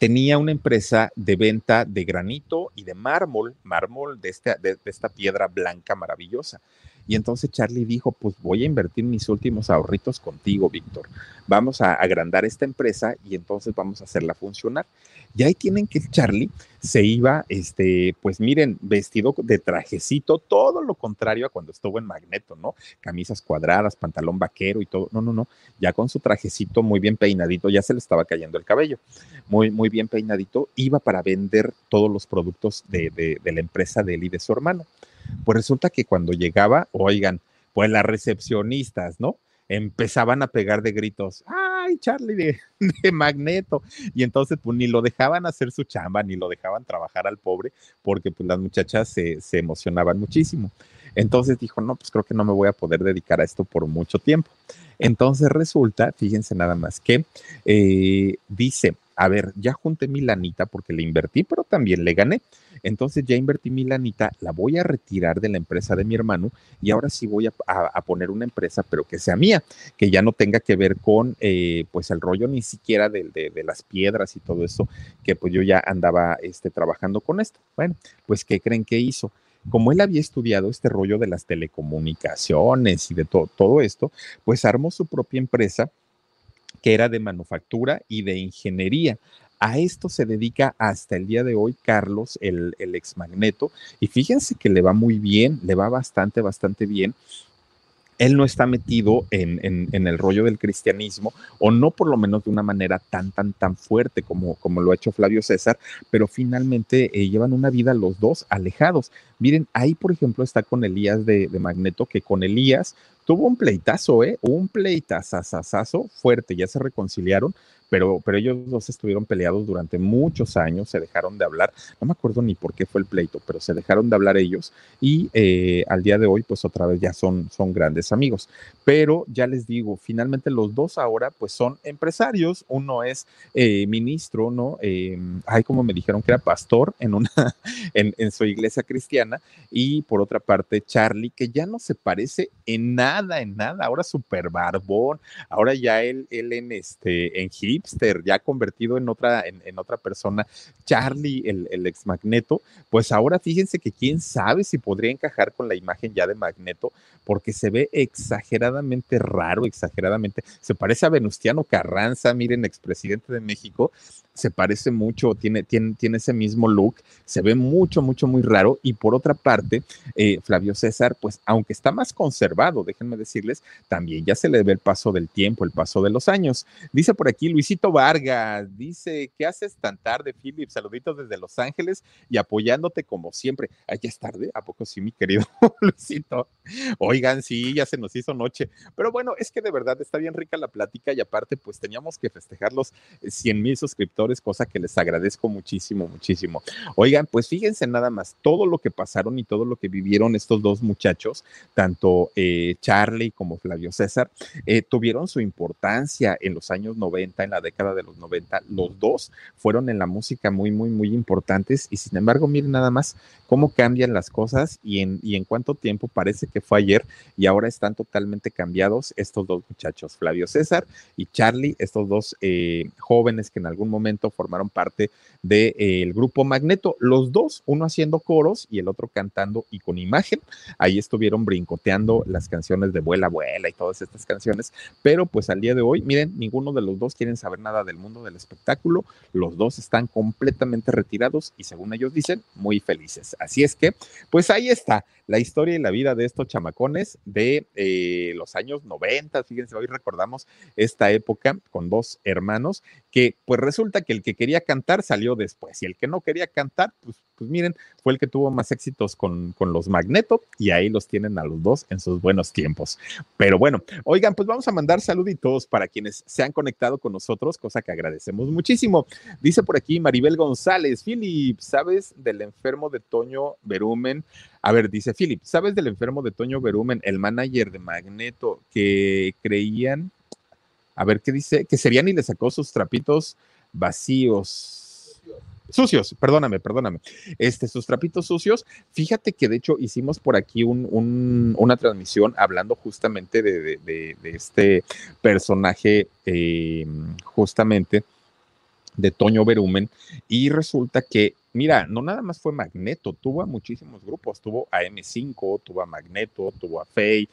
Tenía una empresa de venta de granito y de mármol, mármol de esta, de, de esta piedra blanca maravillosa. Y entonces Charlie dijo, pues voy a invertir mis últimos ahorritos contigo, Víctor. Vamos a agrandar esta empresa y entonces vamos a hacerla funcionar. Y ahí tienen que Charlie se iba, este, pues miren, vestido de trajecito, todo lo contrario a cuando estuvo en Magneto, ¿no? Camisas cuadradas, pantalón vaquero y todo. No, no, no. Ya con su trajecito muy bien peinadito, ya se le estaba cayendo el cabello. Muy, muy bien peinadito, iba para vender todos los productos de, de, de la empresa de él y de su hermano. Pues resulta que cuando llegaba, oigan, pues las recepcionistas, ¿no? Empezaban a pegar de gritos, Charlie de, Magneto. Y entonces, pues ni lo dejaban hacer su chamba, ni lo dejaban trabajar al pobre, porque pues las muchachas se, se emocionaban muchísimo. Entonces dijo, no, pues creo que no me voy a poder dedicar a esto por mucho tiempo. Entonces resulta, fíjense nada más, que eh, dice, a ver, ya junté mi lanita porque le invertí, pero también le gané. Entonces ya invertí mi lanita, la voy a retirar de la empresa de mi hermano y ahora sí voy a, poner una empresa, pero que sea mía, que ya no tenga que ver con eh, pues el rollo ni siquiera de, de, las piedras y todo eso, que pues yo ya andaba este, trabajando con esto. Bueno, pues ¿qué creen que hizo? como él había estudiado este rollo de las telecomunicaciones y de to todo esto, pues armó su propia empresa que era de manufactura y de ingeniería. A esto se dedica hasta el día de hoy Carlos, el, ex magneto, y fíjense que le va muy bien, le va bastante, bastante bien él no está metido en, el rollo del cristianismo, o no por lo menos de una manera tan, tan, tan fuerte como, como lo ha hecho Flavio César, pero finalmente eh, llevan una vida los dos alejados. Miren, ahí por ejemplo está con Elías de Magneto, que con Elías tuvo un pleitazo, ¿eh? Un pleitazazazazo fuerte, ya se reconciliaron, pero, pero ellos dos estuvieron peleados durante muchos años, se dejaron de hablar, no me acuerdo ni por qué fue el pleito, pero se dejaron de hablar ellos y eh, al día de hoy pues otra vez ya son, son grandes amigos. Pero ya les digo, finalmente los dos ahora pues son empresarios, uno es eh, ministro, ¿no? Eh, ay, como me dijeron que era pastor en, una, en, en su iglesia cristiana. Y por otra parte Charlie, que ya no se parece en nada, en nada, ahora súper barbón, ahora ya él, él en, este, en hipster, ya convertido en otra, en, otra persona, Charlie, el, el, ex Magneto, pues ahora fíjense que quién sabe si podría encajar con la imagen ya de Magneto, porque se ve exageradamente raro, exageradamente, se parece a Venustiano Carranza, miren, expresidente de México, se parece mucho, tiene, tiene, tiene ese mismo look, se ve mucho, mucho, muy raro. Y por otra parte, eh, Flavio César, pues aunque está más conservado, déjenme decirles, también ya se le ve el paso del tiempo, el paso de los años. Dice por aquí Luisito Vargas, dice, ¿qué haces tan tarde, Philip? Saluditos desde Los Ángeles y apoyándote como siempre. Ay, ya es tarde, ¿a poco sí, mi querido Luisito? Oigan, sí, ya se nos hizo noche. Pero bueno, es que de verdad está bien rica la plática y aparte, pues teníamos que festejar los 100 mil suscriptores cosa que les agradezco muchísimo, muchísimo. Oigan, pues fíjense nada más, todo lo que pasaron y todo lo que vivieron estos dos muchachos, tanto eh, Charlie como Flavio César, eh, tuvieron su importancia en los años 90, en la década de los 90. Los dos fueron en la música muy, muy, muy importantes y sin embargo, miren nada más cómo cambian las cosas y en, y en cuánto tiempo parece que fue ayer y ahora están totalmente cambiados estos dos muchachos, Flavio César y Charlie, estos dos eh, jóvenes que en algún momento formaron parte del eh, grupo Magneto, los dos, uno haciendo coros y el otro cantando y con imagen. Ahí estuvieron brincoteando las canciones de Vuela, Vuela y todas estas canciones, pero pues al día de hoy, miren, ninguno de los dos quieren saber nada del mundo del espectáculo, los dos están completamente retirados y según ellos dicen, muy felices. Así es que, pues ahí está la historia y la vida de estos chamacones de eh, los años 90. Fíjense, hoy recordamos esta época con dos hermanos que pues resulta que el que quería cantar salió después y el que no quería cantar, pues, pues miren, fue el que tuvo más éxitos con, con los Magneto y ahí los tienen a los dos en sus buenos tiempos. Pero bueno, oigan, pues vamos a mandar saluditos para quienes se han conectado con nosotros, cosa que agradecemos muchísimo. Dice por aquí Maribel González, Philip, ¿sabes del enfermo de Toño Berumen? A ver, dice Philip, ¿sabes del enfermo de Toño Berumen, el manager de Magneto, que creían a ver qué dice, que serían y le sacó sus trapitos vacíos. Sucios, perdóname, perdóname. Este, sus trapitos sucios. Fíjate que de hecho hicimos por aquí un, un, una transmisión hablando justamente de este personaje, eh, justamente de Toño Berumen, y resulta que mira, no nada más fue Magneto, tuvo a muchísimos grupos, tuvo a M5, tuvo a Magneto, tuvo a Faye,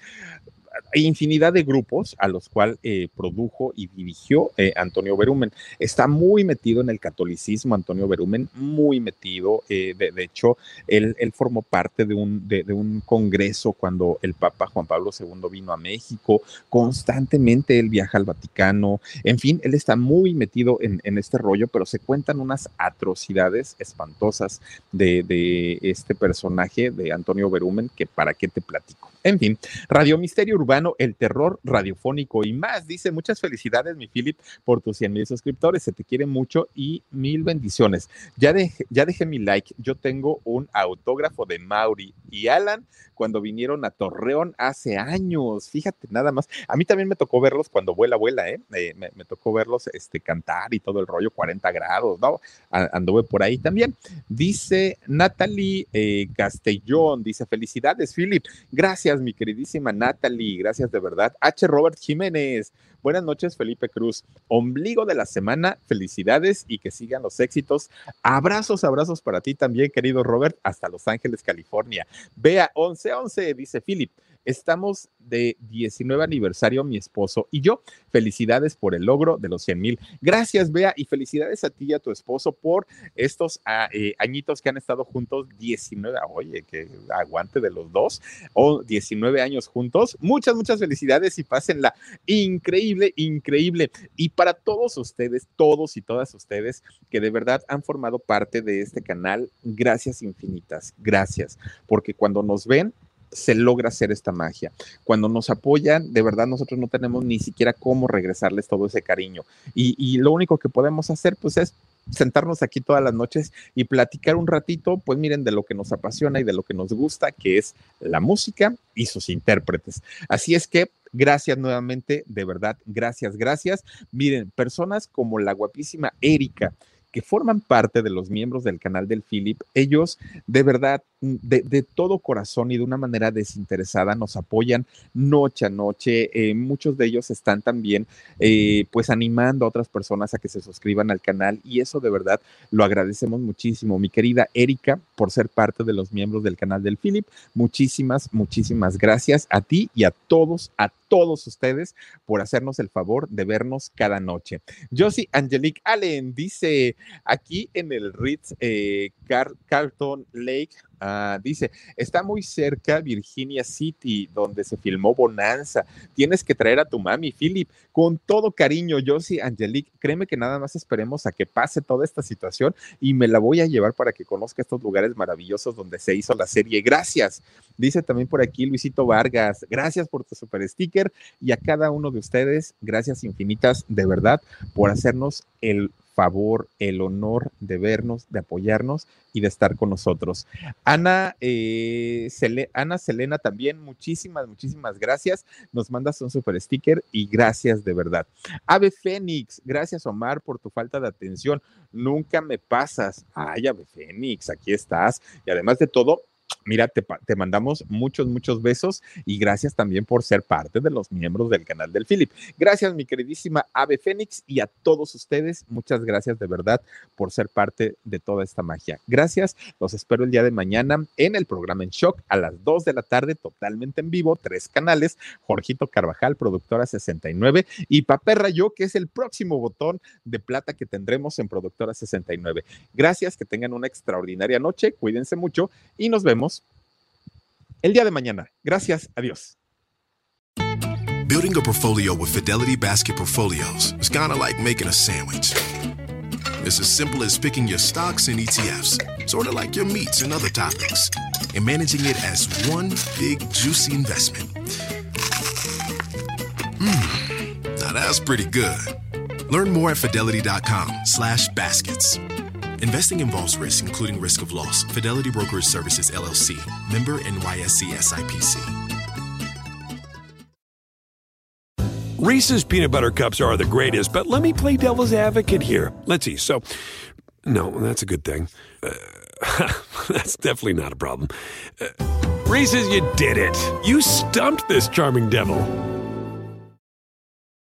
infinidad de grupos a los cuales eh, produjo y dirigió eh, Antonio Berumen. Está muy metido en el catolicismo, Antonio Berumen, muy metido. Eh, de, hecho, él, él, formó parte de un, de, de, un congreso cuando el Papa Juan Pablo II vino a México. Constantemente él viaja al Vaticano. En fin, él está muy metido en, en este rollo, pero se cuentan unas atrocidades espantosas de, de este personaje de Antonio Berumen que para qué te platico. En fin, Radio Misterio Urbano, el terror radiofónico y más. Dice, muchas felicidades, mi Philip, por tus 100 mil suscriptores. Se te quiere mucho y mil bendiciones. Ya, dejé, ya dejé mi like. Yo tengo un autógrafo de Mauri y Alan cuando vinieron a Torreón hace años. Fíjate, nada más. A mí también me tocó verlos cuando vuela, vuela, ¿eh? Me, me, me tocó verlos este, cantar y todo el rollo, 40 grados, ¿no? Anduve por ahí también. Dice Natalie eh, Castellón, dice, felicidades, Philip. Gracias, mi queridísima Natalie. Gracias de verdad. H. Robert Jiménez. Buenas noches, Felipe Cruz. Ombligo de la semana, felicidades y que sigan los éxitos. Abrazos, abrazos para ti también, querido Robert, hasta Los Ángeles, California. Vea 1111, dice Philip. Estamos de 19 aniversario mi esposo y yo. Felicidades por el logro de los 100 mil. Gracias, Bea, y felicidades a ti y a tu esposo por estos uh, eh, añitos que han estado juntos, 19, oye, que aguante de los dos, o 19 años juntos. Muchas, muchas felicidades y pásenla increíble, increíble. Y para todos ustedes, todos y todas ustedes que de verdad han formado parte de este canal, gracias infinitas, gracias, porque cuando nos ven, se logra hacer esta magia. Cuando nos apoyan, de verdad nosotros no tenemos ni siquiera cómo regresarles todo ese cariño. Y, lo único que podemos hacer, pues es sentarnos aquí todas las noches y platicar un ratito, pues miren, de lo que nos apasiona y de lo que nos gusta, que es la música y sus intérpretes. Así es que Gracias nuevamente, de verdad, gracias, gracias. Miren, personas como la guapísima Erika, que forman parte de los miembros del canal del Philip, ellos de verdad Mm, de, todo corazón y de una manera desinteresada nos apoyan noche a noche. Eh, muchos de ellos están también eh, pues animando a otras personas a que se suscriban al canal y eso de verdad lo agradecemos muchísimo. Mi querida Erika por ser parte de los miembros del canal del Philip. Muchísimas, muchísimas gracias a ti y a todos, a todos ustedes por hacernos el favor de vernos cada noche. Josie Angelique Allen dice aquí en el Ritz eh, Carlton Lake Ah, dice, está muy cerca Virginia City, donde se filmó Bonanza. Tienes que traer a tu mami, Philip, con todo cariño, Josie, Angelique. Créeme que nada más esperemos a que pase toda esta situación y me la voy a llevar para que conozca estos lugares maravillosos donde se hizo la serie. Gracias. Dice también por aquí Luisito Vargas, gracias por tu super sticker y a cada uno de ustedes, gracias infinitas de verdad por hacernos el favor, el honor de vernos, de apoyarnos y de estar con nosotros. Ana, eh, Ana Selena también, muchísimas, muchísimas gracias. Nos mandas un super sticker y gracias de verdad. Ave Fénix, gracias Omar por tu falta de atención. Nunca me pasas. Ay, Ave Fénix, aquí estás. Y además de todo, Mira, te, mandamos muchos, muchos besos y gracias también por ser parte de los miembros del canal del Philip. Gracias, mi queridísima Ave Fénix, y a todos ustedes, muchas gracias de verdad por ser parte de toda esta magia. Gracias, los espero el día de mañana en el programa En Shock a las 2 de la tarde, totalmente en vivo, tres canales, Jorgito Carvajal, productora 69, y Paperra Yo, que es el próximo botón de plata que tendremos en productora 69. Gracias, que tengan una extraordinaria noche, cuídense mucho y nos vemos el día de mañana. Gracias, adiós. Building a portfolio with Fidelity Basket Portfolios is kind of like making a sandwich. It's as simple as picking your stocks and ETFs, sort of like your meats and other toppings, and managing it as one big juicy investment. Mmm, now that's pretty good. Learn more at fidelity.com/baskets. Investing involves risk, including risk of loss. Fidelity Brokerage Services LLC, member NYSE SIPC. Reese's peanut butter cups are the greatest, but let me play devil's advocate here. Let's see. So, no, that's a good thing. Uh, that's definitely not a problem. Uh, Reese's, you did it. You stumped this charming devil.